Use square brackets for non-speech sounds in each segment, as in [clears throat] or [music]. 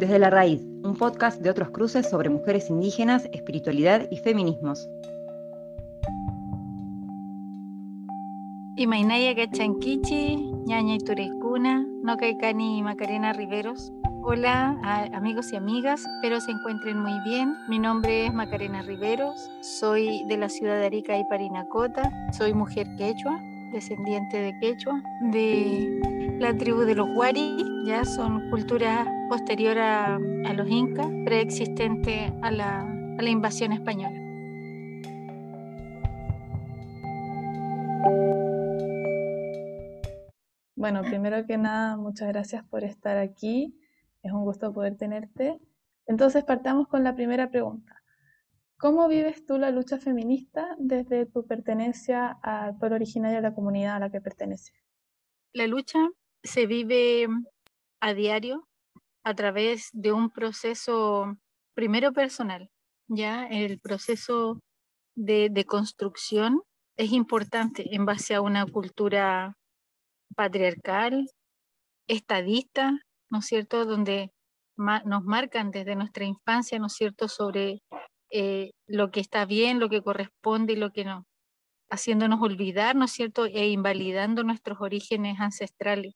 Desde la Raíz, un podcast de otros cruces sobre mujeres indígenas, espiritualidad y feminismos. Imainaya Gachanquichi, Ñaña Iturecuna, Nocaicani Macarena Riveros. Hola amigos y amigas, espero se encuentren muy bien. Mi nombre es Macarena Riveros, soy de la ciudad de Arica y Parinacota, soy mujer quechua, descendiente de quechua, de la tribu de los Huari, ya son cultura posterior a, los incas, preexistente a la, a la invasión española. Bueno, primero que nada, muchas gracias por estar aquí. Es un gusto poder tenerte. Entonces, partamos con la primera pregunta. ¿Cómo vives tú la lucha feminista desde tu pertenencia al pueblo originario de la comunidad a la que perteneces? La lucha se vive a diario a través de un proceso primero personal, ya el proceso de, de construcción es importante en base a una cultura patriarcal, estadista, ¿no es cierto?, donde nos marcan desde nuestra infancia, ¿no es cierto?, sobre eh, lo que está bien, lo que corresponde y lo que no, haciéndonos olvidar, ¿no es cierto?, e invalidando nuestros orígenes ancestrales.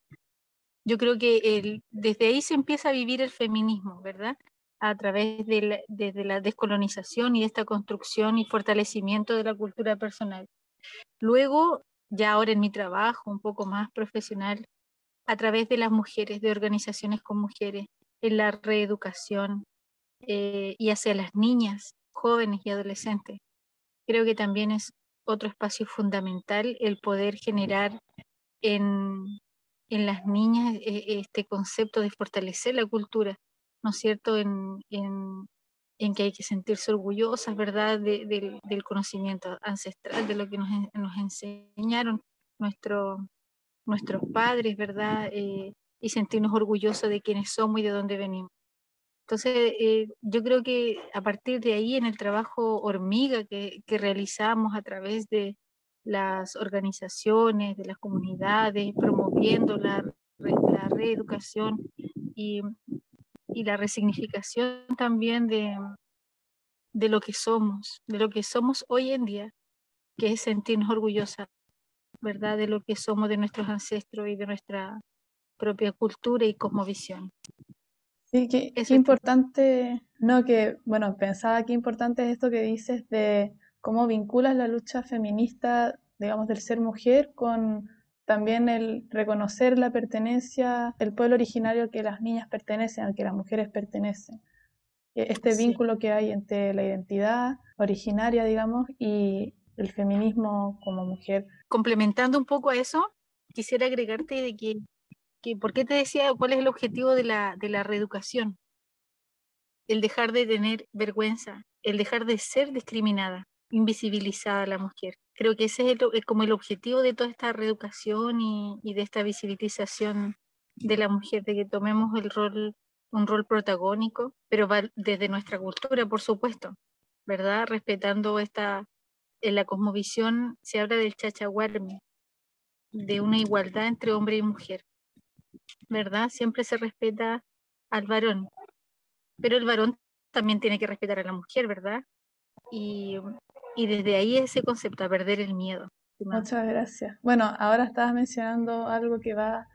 Yo creo que desde ahí se empieza a vivir el feminismo, ¿verdad? A través de la, descolonización y esta construcción y fortalecimiento de la cultura personal. Luego, ya ahora en mi trabajo un poco más profesional, a través de las mujeres, de organizaciones con mujeres, en la reeducación eh, y hacia las niñas, jóvenes y adolescentes. Creo que también es otro espacio fundamental el poder generar en, en las niñas eh, este concepto de fortalecer la cultura, ¿no es cierto? En, en, que hay que sentirse orgullosas, ¿verdad?, del conocimiento ancestral, de lo que nos, nos enseñaron nuestro, nuestros padres, ¿verdad? Eh, y sentirnos orgullosos de quiénes somos y de dónde venimos. Entonces, eh, yo creo que a partir de ahí, en el trabajo hormiga que, que realizamos a través de las organizaciones, de las comunidades, promoviendo la, la reeducación y, y, la resignificación también de, de lo que somos, de lo que somos hoy en día, que es sentirnos orgullosas, ¿verdad? De lo que somos de nuestros ancestros y de nuestra propia cultura y cosmovisión. Sí, que es importante, no, que, bueno, pensaba que importante es esto que dices de cómo vinculas la lucha feminista, digamos, del ser mujer con también el reconocer la pertenencia, el pueblo originario al que las niñas pertenecen, al que las mujeres pertenecen. E, este vínculo que hay entre la identidad originaria, digamos, y el feminismo como mujer. Complementando un poco a eso, quisiera agregarte de que ¿por qué te decía cuál es el objetivo de la, de la reeducación? El dejar de tener vergüenza, el dejar de ser discriminada, invisibilizada la mujer. Creo que ese es, como el objetivo de toda esta reeducación y, y, de esta visibilización de la mujer, de que tomemos el rol, un rol protagónico, pero desde nuestra cultura, por supuesto, ¿verdad? Respetando esta, en la cosmovisión se habla del chachahuarme, de una igualdad entre hombre y mujer. ¿verdad? Siempre se respeta al varón, pero el varón también tiene que respetar a la mujer, ¿verdad? Y, y desde ahí ese concepto, a perder el miedo. Muchas gracias. Bueno, ahora estabas mencionando algo que va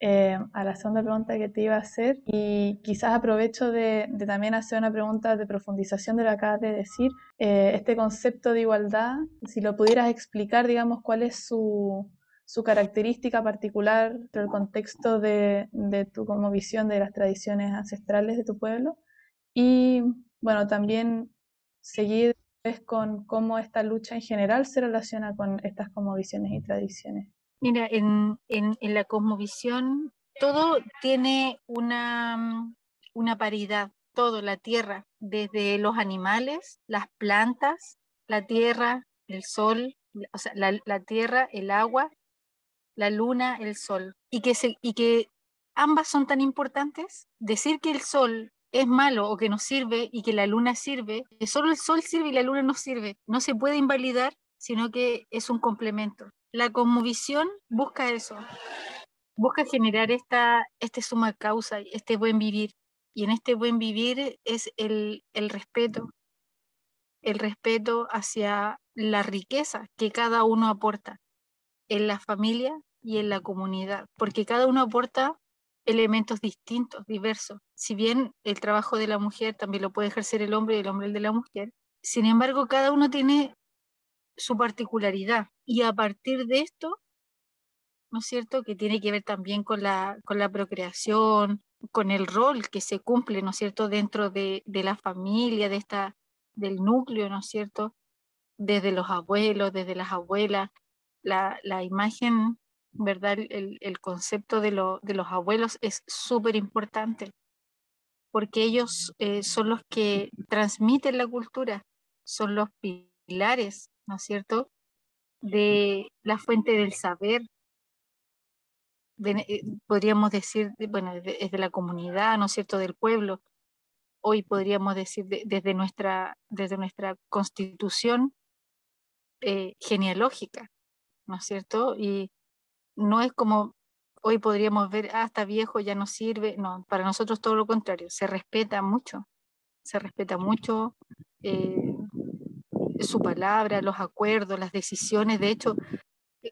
eh, a la segunda pregunta que te iba a hacer y quizás aprovecho de, también hacer una pregunta de profundización de lo que acabas de decir. Eh, este concepto de igualdad, si lo pudieras explicar, digamos, cuál es su, su característica particular, el contexto de, de tu como visión de las tradiciones ancestrales de tu pueblo y bueno, también seguir con cómo esta lucha en general se relaciona con estas como visiones y tradiciones. Mira, en, en, en la cosmovisión todo tiene una, una paridad, todo, la tierra, desde los animales, las plantas, la tierra, el sol, o sea, la, la tierra, el agua la luna, el sol, y que, se, y que ambas son tan importantes, decir que el sol es malo o que no sirve y que la luna sirve, que solo el sol sirve y la luna no sirve, no se puede invalidar, sino que es un complemento. La cosmovisión busca eso, busca generar esta este suma causa, este buen vivir, Y en este buen vivir es el, el respeto, el respeto hacia la riqueza que cada uno aporta en la familia y en la comunidad, porque cada uno aporta elementos distintos, diversos. Si bien el trabajo de la mujer también lo puede ejercer el hombre y el hombre el de la mujer, sin embargo, cada uno tiene su particularidad y a partir de esto, ¿no es cierto?, que tiene que ver también con la, con la procreación, con el rol que se cumple, ¿no es cierto?, dentro de, de la familia, de esta, del núcleo, ¿no es cierto?, desde los abuelos, desde las abuelas, la, la imagen ¿verdad? El, el concepto de, lo, de, los abuelos es súper importante, porque ellos eh, son los que transmiten la cultura, son los pilares, ¿no es cierto?, de la fuente del saber, eh, podríamos decir, bueno, es de la comunidad, ¿no es cierto?, del pueblo. Hoy podríamos decir desde, nuestra, desde nuestra constitución eh, genealógica, ¿no es cierto? Y, no es como hoy podríamos ver, ah, está viejo, ya no sirve. No, para nosotros todo lo contrario, se respeta mucho, se respeta mucho eh, su palabra, los acuerdos, las decisiones. De hecho,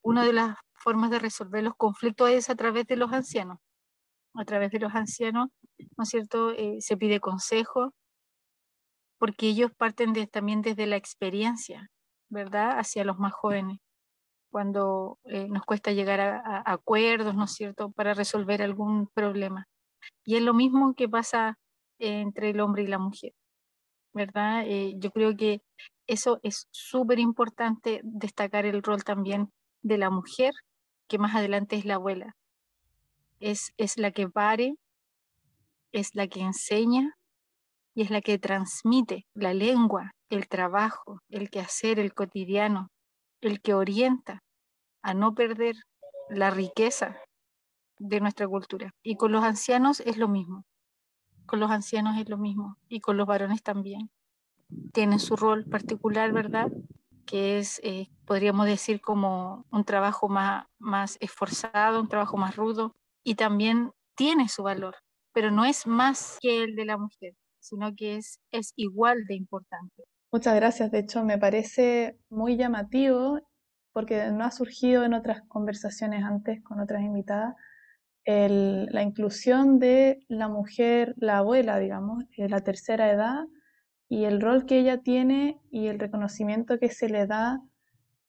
una de las formas de resolver los conflictos es a través de los ancianos. A través de los ancianos, ¿no es cierto? Eh, se pide consejo, porque ellos parten también desde la experiencia, ¿verdad? Hacia los más jóvenes cuando eh, nos cuesta llegar a, acuerdos, ¿no es cierto?, para resolver algún problema. Y es lo mismo que pasa entre el hombre y la mujer, ¿verdad? Eh, yo creo que eso es súper importante destacar el rol también de la mujer, que más adelante es la abuela. Es, es la que pare, es la que enseña y es la que transmite la lengua, el trabajo, el quehacer, el cotidiano, el que orienta a no perder la riqueza de nuestra cultura. Y con los ancianos es lo mismo. Con los ancianos es lo mismo. Y con los varones también. Tienen su rol particular, ¿verdad? Que es, eh, podríamos decir, como un trabajo más, más esforzado, un trabajo más rudo. Y también tiene su valor, pero no es más que el de la mujer, sino que es, es igual de importante. Muchas gracias. De hecho, me parece muy llamativo porque no ha surgido en otras conversaciones antes con otras invitadas, la inclusión de la mujer, la abuela, digamos, de la tercera edad, y el rol que ella tiene y el reconocimiento que se le da,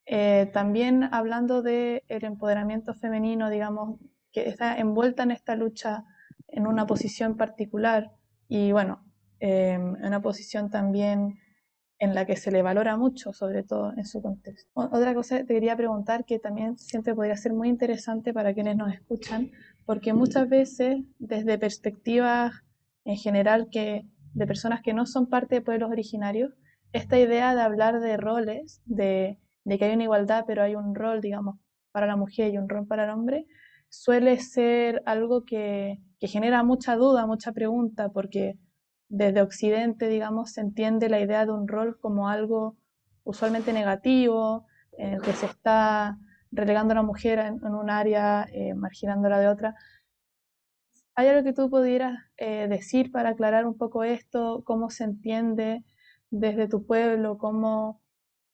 eh, también hablando del el empoderamiento femenino, digamos, que está envuelta en esta lucha en una posición particular y bueno, eh, en una posición también en la que se le valora mucho, sobre todo en su contexto. Otra cosa te quería preguntar que también siempre podría ser muy interesante para quienes nos escuchan, porque muchas veces desde perspectivas en general que de personas que no son parte de pueblos originarios, esta idea de hablar de roles, de, que hay una igualdad, pero hay un rol, digamos, para la mujer y un rol para el hombre, suele ser algo que, que genera mucha duda, mucha pregunta, porque desde Occidente, digamos, se entiende la idea de un rol como algo usualmente negativo, en el que se está relegando a la mujer en, un área, eh, marginándola de otra. ¿Hay algo que tú pudieras eh, decir para aclarar un poco esto? ¿Cómo se entiende desde tu pueblo? ¿Cómo,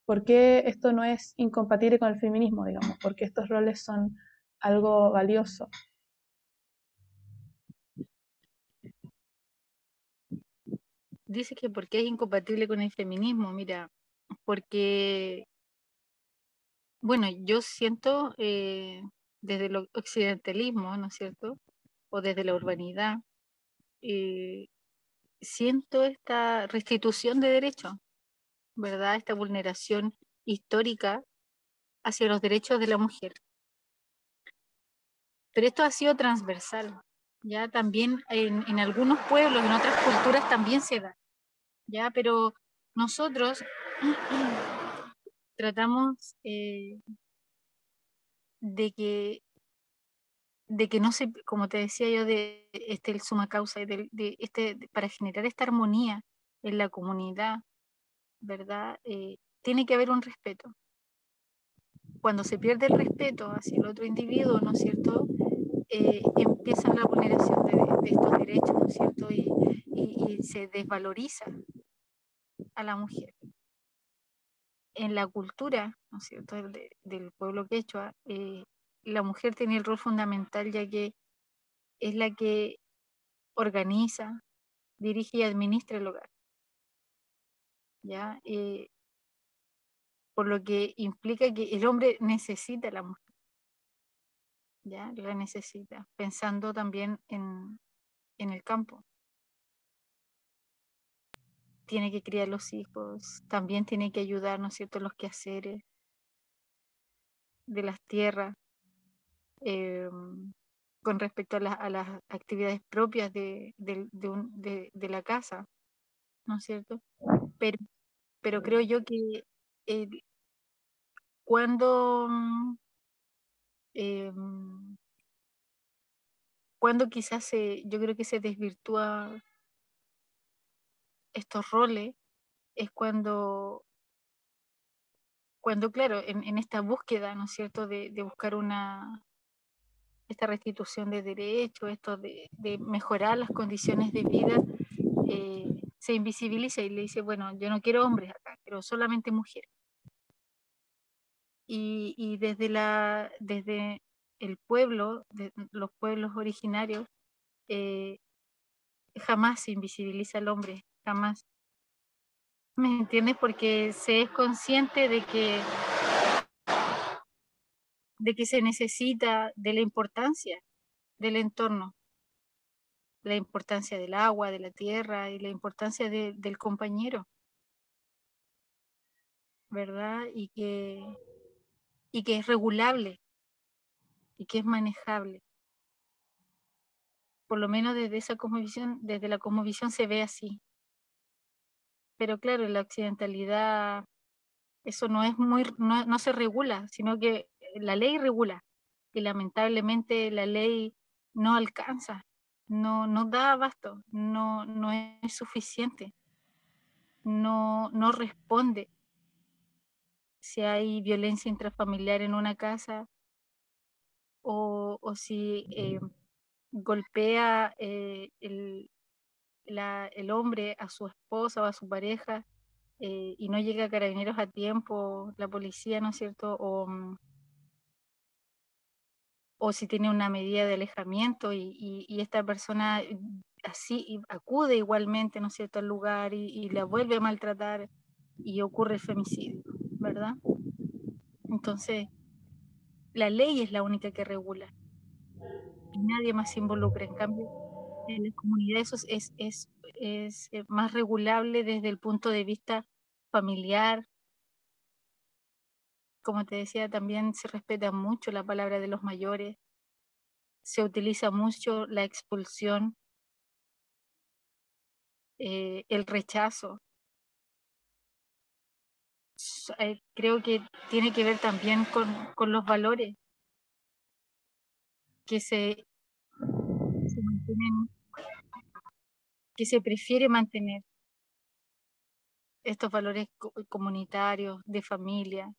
¿Por qué esto no es incompatible con el feminismo, digamos? ¿Por qué estos roles son algo valioso? Dice que porque es incompatible con el feminismo, mira, porque, bueno, yo siento eh, desde el occidentalismo, ¿no es cierto? O desde la urbanidad, eh, siento esta restitución de derechos, ¿verdad? Esta vulneración histórica hacia los derechos de la mujer. Pero esto ha sido transversal, ya también en, en algunos pueblos, en otras culturas también se da. ¿ya? Pero nosotros [clears throat] tratamos eh, de que de que no se, como te decía yo, de este el suma causa, de, de este, para generar esta armonía en la comunidad, ¿verdad? Eh, tiene que haber un respeto. Cuando se pierde el respeto hacia el otro individuo, ¿no es cierto? Eh, empieza la vulneración de, estos derechos, ¿no es cierto? Y, se desvaloriza a la mujer. En la cultura, ¿no es cierto?, del pueblo quechua, eh, la mujer tiene el rol fundamental ya que es la que organiza, dirige y administra el hogar. ¿Ya? Eh, por lo que implica que el hombre necesita a la mujer. ¿Ya? La necesita, pensando también en, en el campo. Tiene que criar los hijos, también tiene que ayudar, ¿no es cierto?, los quehaceres de las tierras, em, con respecto a, las actividades propias de, de, la casa, ¿no es cierto? Pero, pero creo yo que cuando, em, cuando quizás se, yo creo que se desvirtúa estos roles, es cuando cuando, claro, en, esta búsqueda, ¿no es cierto?, de, buscar una, esta restitución de derechos, esto de, mejorar las condiciones de vida, eh, se invisibiliza y le dice, bueno, yo no quiero hombres acá, quiero solamente mujeres. Y, desde, la, desde el pueblo, los pueblos originarios, eh, jamás se invisibiliza al hombre, jamás. ¿Me entiendes? Porque se es consciente de que, de que se necesita de la importancia del entorno, la importancia del agua, de la tierra y la importancia del compañero, ¿verdad? Y que, y que es regulable y que es manejable. Por lo menos desde esa cosmovisión, desde la cosmovisión se ve así. Pero claro, la occidentalidad eso no es muy, no, se regula, sino que la ley regula. Y lamentablemente la ley no alcanza, no, no da abasto, no, no es suficiente, no, no responde. Si hay violencia intrafamiliar en una casa o, si eh, golpea eh, el, el hombre a su esposa o a su pareja eh, y no llega a carabineros a tiempo, la policía, ¿no es cierto? O, mm, o si tiene una medida de alejamiento y, esta persona mm, así acude igualmente, ¿no es cierto?, al lugar y, la vuelve a maltratar y ocurre el femicidio, ¿verdad? Entonces, la ley es la única que regula nadie más se involucra. En cambio, en la comunidad eso es, es, es, eh, más regulable desde el punto de vista familiar. Como te decía, también se respeta mucho la palabra de los mayores, se utiliza mucho la expulsión, eh, el rechazo. Eh, creo que tiene que ver también con, con los valores que se, se mantienen que se prefiere mantener estos valores comunitarios, de familia,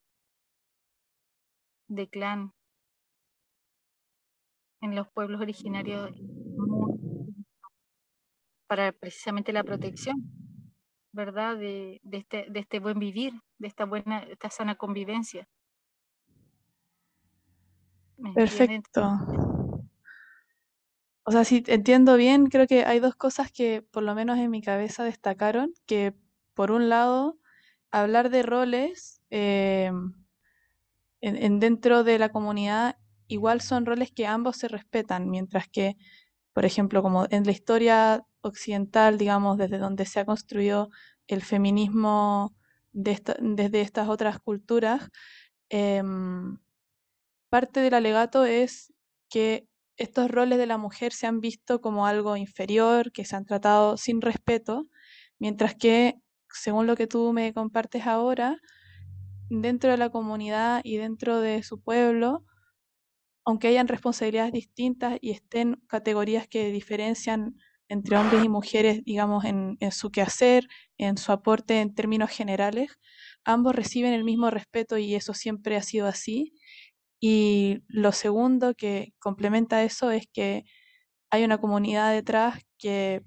de clan, en los pueblos originarios para precisamente la protección, ¿verdad? De, este, de este buen vivir, de esta buena, esta sana convivencia. Perfecto. O sea, si entiendo bien, creo que hay dos cosas que por lo menos en mi cabeza destacaron, que por un lado, hablar de roles em, en, dentro de la comunidad igual son roles que ambos se respetan, mientras que, por ejemplo, como en la historia occidental, digamos, desde donde se ha construido el feminismo desde estas otras culturas, em, parte del alegato es que estos roles de la mujer se han visto como algo inferior, que se han tratado sin respeto, mientras que, según lo que tú me compartes ahora, dentro de la comunidad y dentro de su pueblo, aunque hayan responsabilidades distintas y estén categorías que diferencian entre hombres y mujeres, digamos, en, su quehacer, en su aporte en términos generales, ambos reciben el mismo respeto y eso siempre ha sido así. Y lo segundo que complementa eso es que hay una comunidad detrás que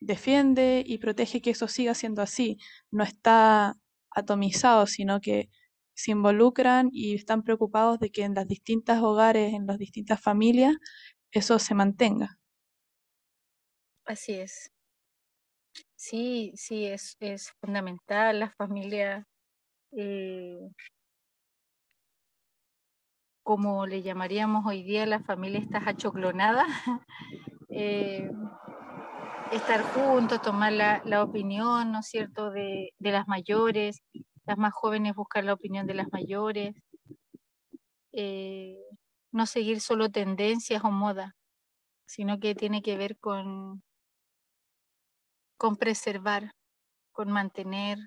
defiende y protege que eso siga siendo así. No está atomizado, sino que se involucran y están preocupados de que en las distintas hogares, en las distintas familias, eso se mantenga. Así es. Sí, sí, es, es fundamental la familia, eh, como le llamaríamos hoy día, la familia está achoclonada, [laughs] eh, estar juntos, tomar la, la, opinión, ¿no es cierto?, de, de, las mayores, las más jóvenes buscar la opinión de las mayores, eh, no seguir solo tendencias o moda, sino que tiene que ver con, con preservar, con mantener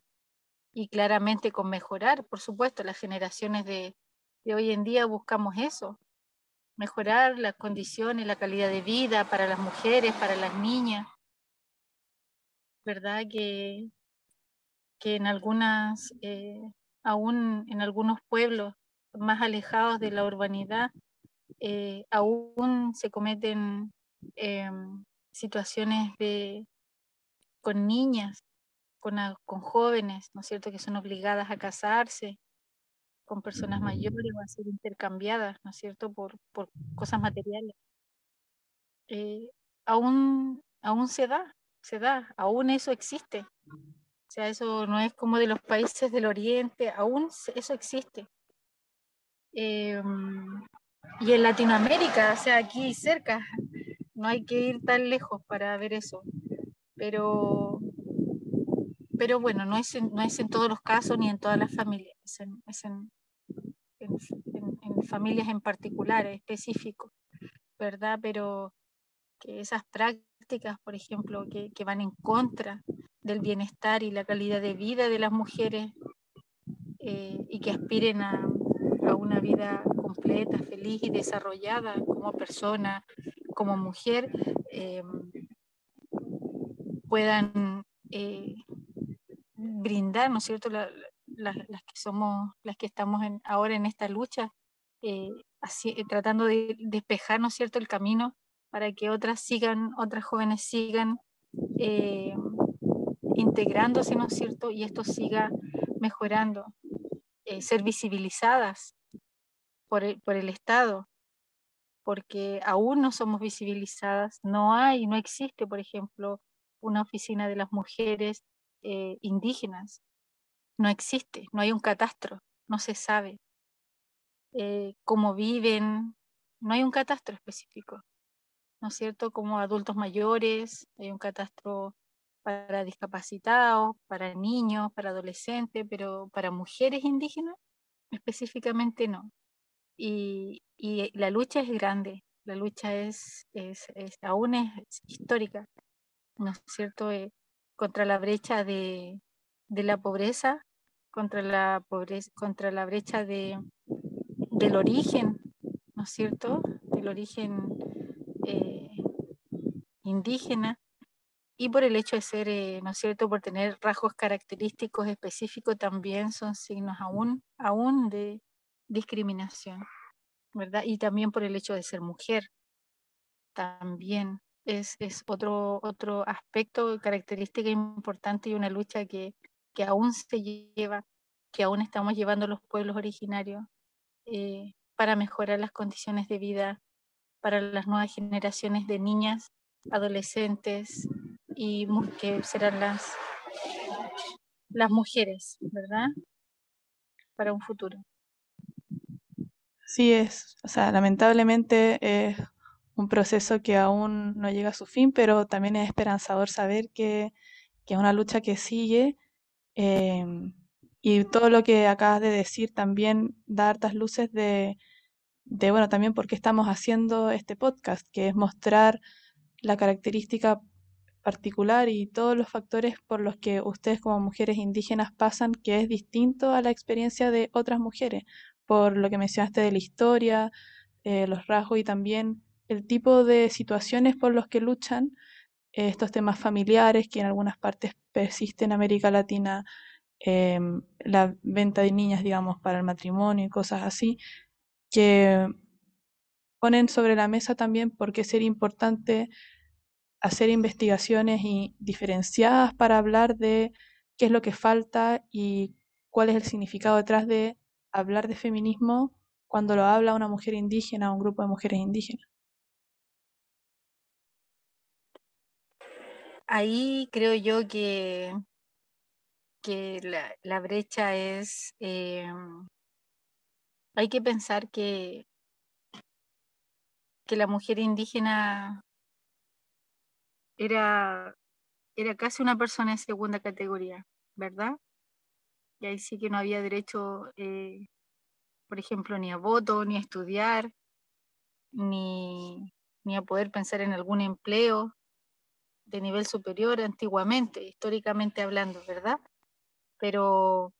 y claramente con mejorar. Por supuesto, las generaciones de, de hoy en día buscamos eso, mejorar las condiciones, la calidad de vida para las mujeres, para las niñas. ¿Verdad? Que, que en algunas, eh, aún en algunos pueblos más alejados de la urbanidad, eh, aún se cometen eh, situaciones de, con niñas, con, con, jóvenes, ¿no es cierto?, que son obligadas a casarse con personas mayores o a ser intercambiadas, ¿no es cierto?, por, por cosas materiales. Eh, aún, aún se da, se da, aún eso existe. O sea, eso no es como de los países del Oriente, aún eso existe. Eh, y en Latinoamérica, o sea, aquí cerca, no hay que ir tan lejos para ver eso pero, pero bueno, no es, en, no es en todos los casos ni en todas las familias, es en, es en, en familias en particular, específicos, ¿verdad? Pero que esas prácticas, por ejemplo, que, que, van en contra del bienestar y la calidad de vida de las mujeres eh, y que aspiren a, a, una vida completa, feliz y desarrollada como persona, como mujer, eh, puedan eh, brindar, ¿no es cierto?, la, la, las que somos, las que estamos en, ahora en esta lucha, eh, así, eh, tratando de despejar, ¿no es cierto?, el camino para que otras sigan, otras jóvenes sigan eh, integrándose, ¿no es cierto?, y esto siga mejorando, eh, ser visibilizadas por el, por el Estado, porque aún no somos visibilizadas, no hay, no existe, por ejemplo, una oficina de las mujeres eh, indígenas. No existe, no hay un catastro, no se sabe eh, cómo viven, no hay un catastro específico, ¿no es cierto? Como adultos mayores, hay un catastro para discapacitados, para niños, para adolescentes, pero para mujeres indígenas específicamente no. Y, la lucha es grande, la lucha es, es aún es histórica. ¿No es cierto?, eh, contra la brecha de, de, la pobreza, contra la pobreza, contra la brecha de, del origen, ¿no es cierto?, del origen eh, indígena, y por el hecho de ser, eh, ¿no es cierto?, por tener rasgos característicos específicos, también son signos aún, aún de discriminación, ¿verdad? Y también por el hecho de ser mujer, también es, es otro, otro aspecto, característica importante y una lucha que, que aún se lleva, que aún estamos llevando los pueblos originarios eh, para mejorar las condiciones de vida para las nuevas generaciones de niñas, adolescentes y que serán las, las mujeres, ¿verdad? Para un futuro. Sí es, o sea, lamentablemente un proceso que aún no llega a su fin, pero también es esperanzador saber que, que es una lucha que sigue. Eh, y todo lo que acabas de decir también da hartas luces de, de, bueno, también por qué estamos haciendo este podcast, que es mostrar la característica particular y todos los factores por los que ustedes como mujeres indígenas pasan, que es distinto a la experiencia de otras mujeres, por lo que mencionaste de la historia, eh, los rasgos y también el tipo de situaciones por los que luchan, eh, estos temas familiares que en algunas partes persisten en América Latina, eh, la venta de niñas, digamos, para el matrimonio y cosas así, que ponen sobre la mesa también por qué sería importante hacer investigaciones y diferenciadas para hablar de qué es lo que falta y cuál es el significado detrás de hablar de feminismo cuando lo habla una mujer indígena o un grupo de mujeres indígenas. Ahí creo yo que, que la, brecha es, em, hay que pensar que, que la mujer indígena era, era casi una persona en segunda categoría, ¿verdad? Y ahí sí que no había derecho, eh, por ejemplo, ni a voto, ni a estudiar, ni, ni a poder pensar en algún empleo de nivel superior antiguamente, históricamente hablando, ¿verdad? Pero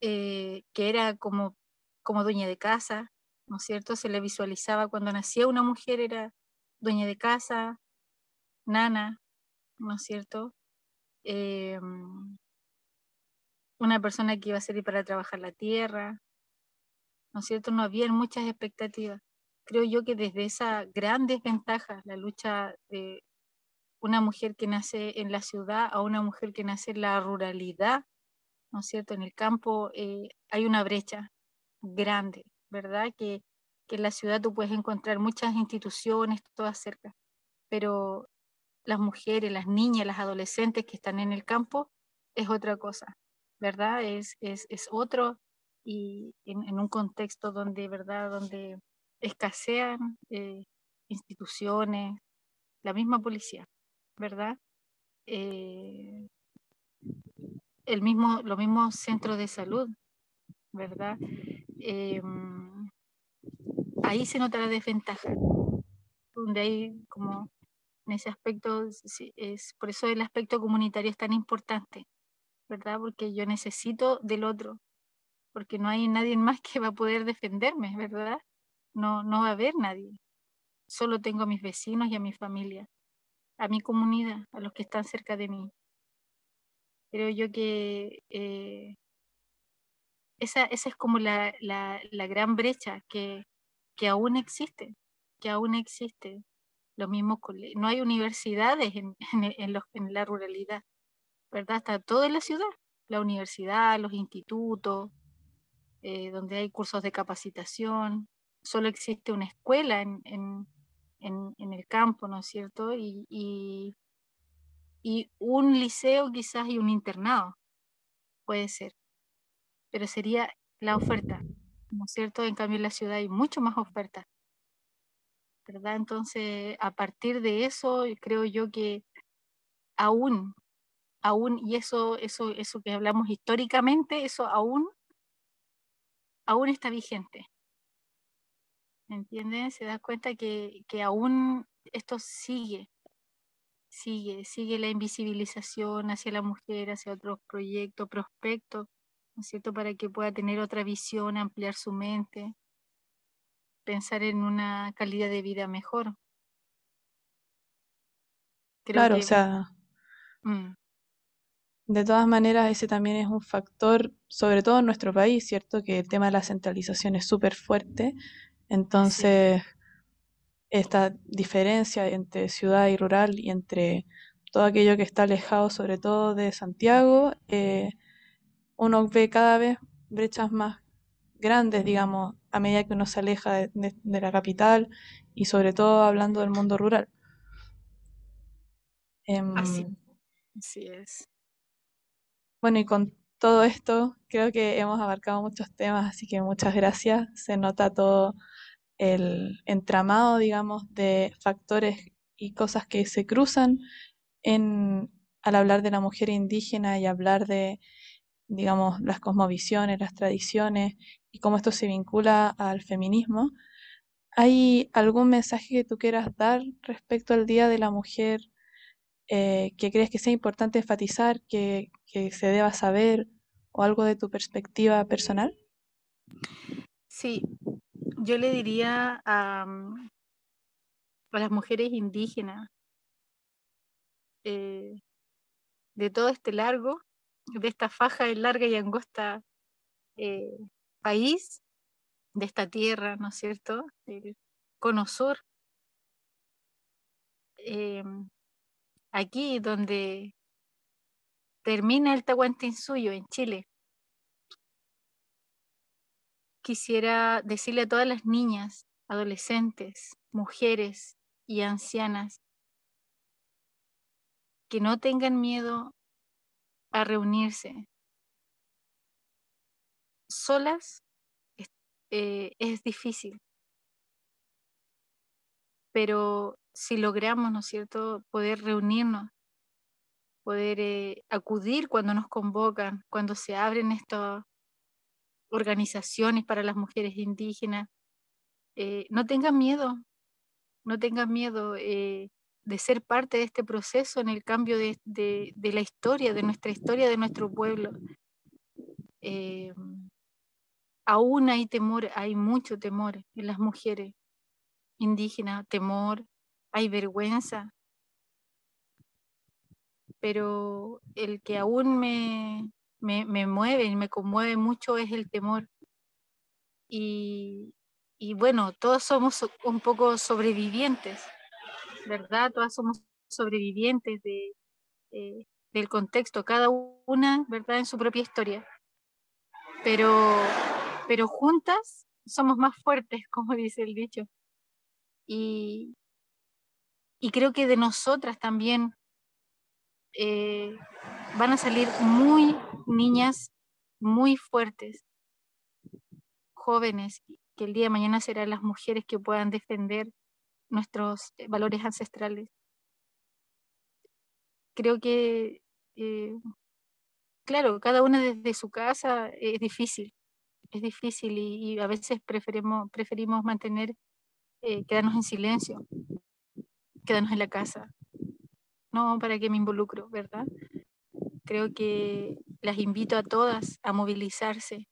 eh, que era como, como dueña de casa, ¿no es cierto? Se le visualizaba cuando nacía una mujer, era dueña de casa, nana, ¿no es cierto? Em, una persona que iba a salir para trabajar la tierra, ¿no es cierto? No había muchas expectativas. Creo yo que desde esa gran desventaja, la lucha de una mujer que nace en la ciudad a una mujer que nace en la ruralidad, ¿no es cierto? En el campo eh, hay una brecha grande, ¿verdad? Que, que en la ciudad tú puedes encontrar muchas instituciones, todas cerca, pero las mujeres, las niñas, las adolescentes que están en el campo es otra cosa, ¿verdad? Es, es, es otro y en, en, un contexto donde, ¿verdad? Donde escasean eh, instituciones, la misma policía, ¿verdad? Eh, el mismo, los mismos centros de salud, ¿verdad? Em, ahí se nota la desventaja, donde hay como en ese aspecto, es, por eso el aspecto comunitario es tan importante, ¿verdad? Porque yo necesito del otro, porque no hay nadie más que va a poder defenderme, ¿verdad? No, no va a haber nadie. Solo tengo a mis vecinos y a mi familia, a mi comunidad, a los que están cerca de mí. Creo yo que eh, esa, esa, es como la, la, la gran brecha que, que, aún existe, que aún existe. Los mismos no hay universidades [laughs] en, en, los, en la ruralidad, ¿verdad? Está todo la ciudad, la universidad, los institutos, eh, donde hay cursos de capacitación, solo existe una escuela en, en, en, el campo, ¿no es cierto? Y, y, y, un liceo quizás y un internado, puede ser, pero sería la oferta, ¿no es cierto? En cambio en la ciudad hay mucho más oferta, ¿verdad? Entonces, a partir de eso, creo yo que aún, aún, y eso, eso, eso que hablamos históricamente, eso aún, aún está vigente. ¿Me entiendes? Se da cuenta que, que aún esto sigue, sigue, sigue la invisibilización hacia la mujer, hacia otros proyectos, prospectos, ¿no es cierto? Para que pueda tener otra visión, ampliar su mente, pensar en una calidad de vida mejor. claro, o sea, mm. de todas maneras ese también es un factor, sobre todo en nuestro país, ¿cierto? Que el tema de la centralización es súper fuerte entonces, esta diferencia entre ciudad y rural y entre todo aquello que está alejado, sobre todo de Santiago, eh, uno ve cada vez brechas más grandes, digamos, a medida que uno se aleja de, la capital y sobre todo hablando del mundo rural. Em, así, así es. Bueno, y con todo esto creo que hemos abarcado muchos temas, así que muchas gracias. Se nota todo el entramado, digamos, de factores y cosas que se cruzan en, al hablar de la mujer indígena y hablar de, digamos, las cosmovisiones, las tradiciones y cómo esto se vincula al feminismo. ¿Hay algún mensaje que tú quieras dar respecto al Día de la Mujer eh, que crees que sea importante enfatizar, que, que se deba saber o algo de tu perspectiva personal? Sí, yo le diría a, a las mujeres indígenas eh, de todo este largo, de esta faja de larga y angosta eh, país, de esta tierra, ¿no es cierto? El cono sur. Aquí donde termina el Tahuantinsuyo en Chile. Quisiera decirle a todas las niñas, adolescentes, mujeres y ancianas que no tengan miedo a reunirse. Solas eh, es difícil, pero si logramos, ¿no es cierto?, poder reunirnos, poder eh, acudir cuando nos convocan, cuando se abren estas organizaciones para las mujeres indígenas, eh, no tengan miedo, no tengan miedo de ser parte de este proceso en el cambio de, la historia, de nuestra historia, de nuestro pueblo. aún hay temor, hay mucho temor en las mujeres indígenas, temor, hay vergüenza, pero el que aún me, me, mueve y me conmueve mucho es el temor. Y, bueno, todos somos un poco sobrevivientes, ¿verdad? Todas somos sobrevivientes de, eh, del contexto, cada una, ¿verdad?, en su propia historia. Pero, pero juntas somos más fuertes, [laughs] como dice el dicho. Y, y creo que de nosotras también eh, van a salir muy niñas, muy fuertes, jóvenes, que el día de mañana serán las mujeres que puedan defender nuestros eh, valores ancestrales. Creo que, eh, claro, cada una desde su casa es difícil, es difícil y, a veces preferimos, preferimos mantener, quedarnos en silencio, quedarnos en la casa. No, ¿para qué me involucro, verdad? Creo que las invito a todas a movilizarse,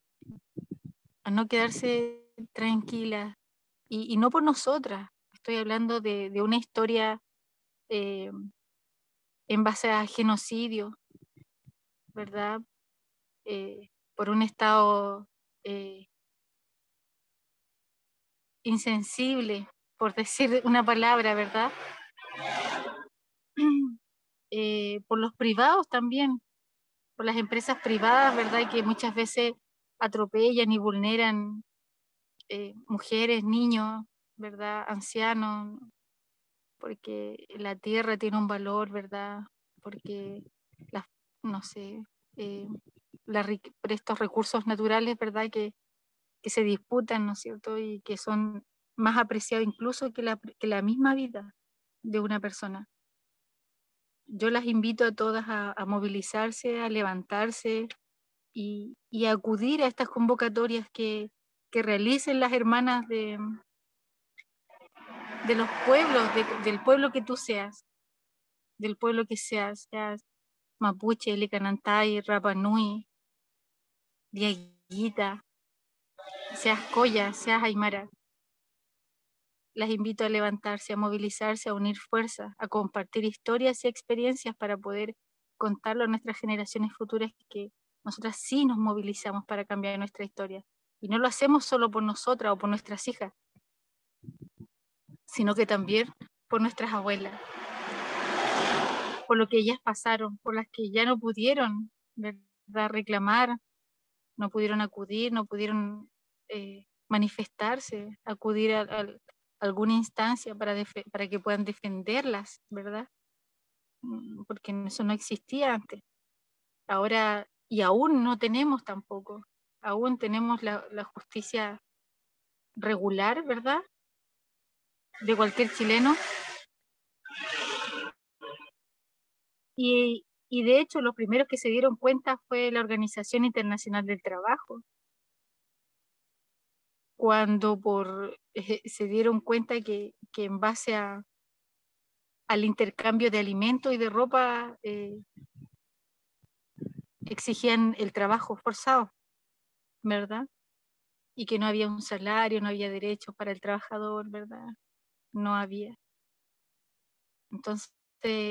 a no quedarse tranquilas, y, no por nosotras, estoy hablando de, una historia eh, en base a genocidio, ¿verdad? Eh, por un Estado eh, insensible, por decir una palabra, ¿verdad? [clears throat] Eh, por los privados también, por las empresas privadas, ¿verdad? Que muchas veces atropellan y vulneran eh, mujeres, niños, ¿verdad? Ancianos, porque la tierra tiene un valor, ¿verdad? Porque, las, no sé, eh, estos recursos naturales, ¿verdad? Que, que se disputan, ¿no es cierto? Y que son más apreciados incluso que la, que la misma vida de una persona yo las invito a todas a, movilizarse, a levantarse y, a acudir a estas convocatorias que, realicen las hermanas de, los pueblos, del pueblo que tú seas, del pueblo que seas, seas Mapuche, Licanantay, Rapanui, Diaguita, seas Coya, seas Aymara las invito a levantarse, a movilizarse, a unir fuerzas, a compartir historias y experiencias para poder contarlo a nuestras generaciones futuras que nosotras sí nos movilizamos para cambiar nuestra historia. Y no lo hacemos solo por nosotras o por nuestras hijas, sino que también por nuestras abuelas, por lo que ellas pasaron, por las que ya no pudieron reclamar, no pudieron acudir, no pudieron eh, manifestarse, acudir al, alguna instancia para, para que puedan defenderlas, ¿verdad? Mm, porque eso no existía antes. Ahora, y aún no tenemos tampoco, aún tenemos la, justicia regular, ¿verdad? De cualquier chileno. Y, y de hecho, los primeros que se dieron cuenta fue la Organización Internacional del Trabajo, cuando por, eh, se dieron cuenta que, en base al intercambio de alimentos y de ropa eh, exigían el trabajo forzado, ¿verdad? Y que no había un salario, no había derechos para el trabajador, ¿verdad? No había. Entonces,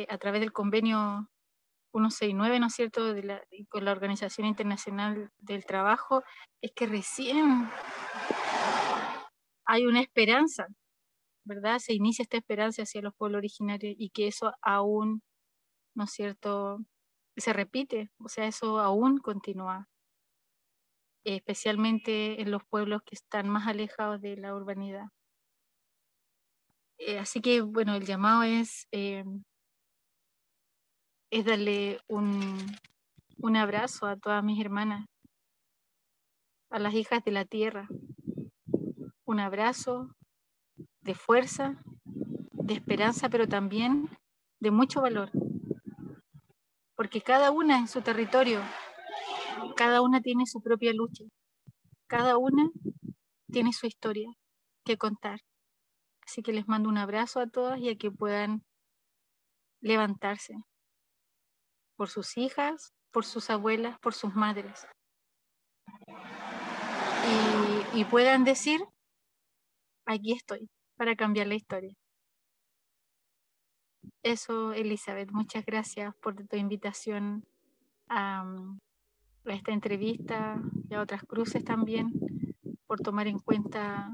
a través del convenio 169, ¿no es cierto?, de la, con la Organización Internacional del Trabajo, es que recién hay una esperanza, ¿verdad? Se inicia esta esperanza hacia los pueblos originarios y que eso aún, ¿no es cierto?, se repite, o sea, eso aún continúa, especialmente en los pueblos que están más alejados de la urbanidad. Eh, así que, bueno, el llamado es, eh, es darle un, un abrazo a todas mis hermanas, a las hijas de la tierra. Un abrazo de fuerza, de esperanza, pero también de mucho valor. Porque cada una en su territorio, cada una tiene su propia lucha, cada una tiene su historia que contar. Así que les mando un abrazo a todas y a que puedan levantarse por sus hijas, por sus abuelas, por sus madres. Y, puedan decir, aquí estoy, para cambiar la historia. Eso, Elizabeth, muchas gracias por tu invitación a, a esta entrevista y a otras cruces también, por tomar en cuenta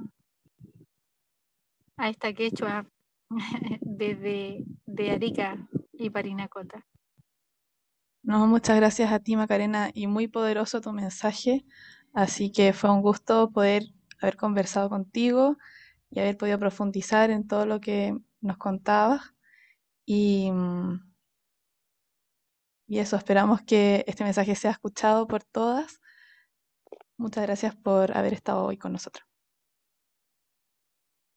a esta quechua [laughs] desde de Arica y Parinacota. No, muchas gracias a ti, Macarena, y muy poderoso tu mensaje. Así que fue un gusto poder haber conversado contigo y haber podido profundizar en todo lo que nos contabas. Y, y eso, esperamos que este mensaje sea escuchado por todas. Muchas gracias por haber estado hoy con nosotros.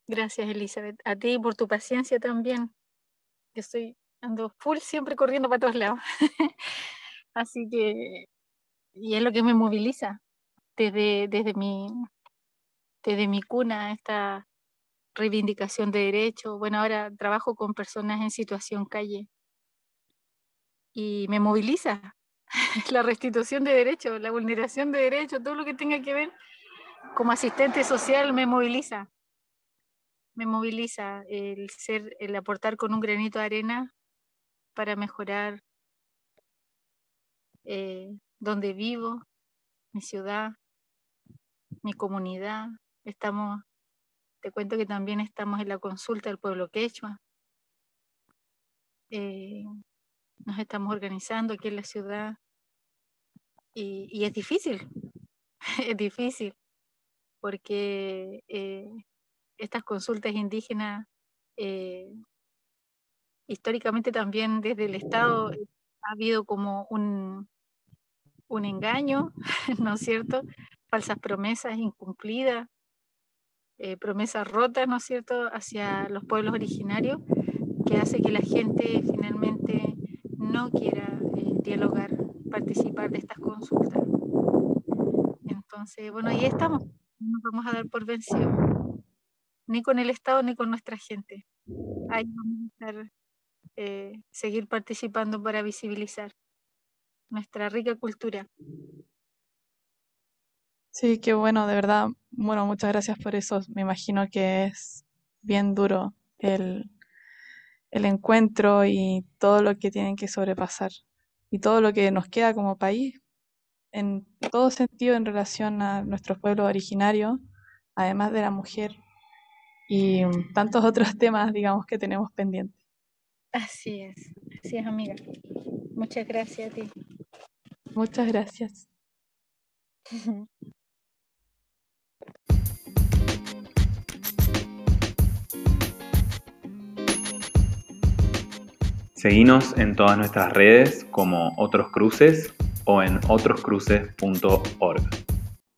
Gracias, Elizabeth. A ti por tu paciencia también. Yo estoy ando full siempre corriendo para todos lados. [laughs] Así que, y es lo que me moviliza desde, desde, mi, desde mi cuna, esta reivindicación de derechos. Bueno, ahora trabajo con personas en situación calle y me moviliza [laughs] la restitución de derechos, la vulneración de derechos, todo lo que tenga que ver como asistente social me moviliza me moviliza el ser, el aportar con un granito de arena para mejorar eh, donde vivo, mi ciudad, mi comunidad. Estamos, te cuento que también estamos en la consulta del pueblo quechua. Eh, nos estamos organizando aquí en la ciudad y, y es difícil, [laughs] es difícil, porque eh, estas consultas indígenas, eh, históricamente también desde el Estado ha habido como un, un engaño, [laughs] ¿no es cierto? Falsas promesas incumplidas, eh, promesas rotas, ¿no es cierto?, hacia los pueblos originarios, que hace que la gente finalmente no quiera eh, dialogar, participar de estas consultas. Entonces, bueno, ahí estamos, no nos vamos a dar por vencidos ni con el Estado ni con nuestra gente. Ahí vamos a estar, eh, seguir participando para visibilizar nuestra rica cultura. Sí, qué bueno, de verdad. Bueno, muchas gracias por eso. Me imagino que es bien duro el, el encuentro y todo lo que tienen que sobrepasar y todo lo que nos queda como país en todo sentido en relación a nuestros pueblos originarios, además de la mujer y tantos otros temas, digamos, que tenemos pendientes. Así es, así es, amiga. Muchas gracias a ti. Muchas gracias. [laughs] Seguinos en todas nuestras redes como Otros Cruces o en otroscruces.org.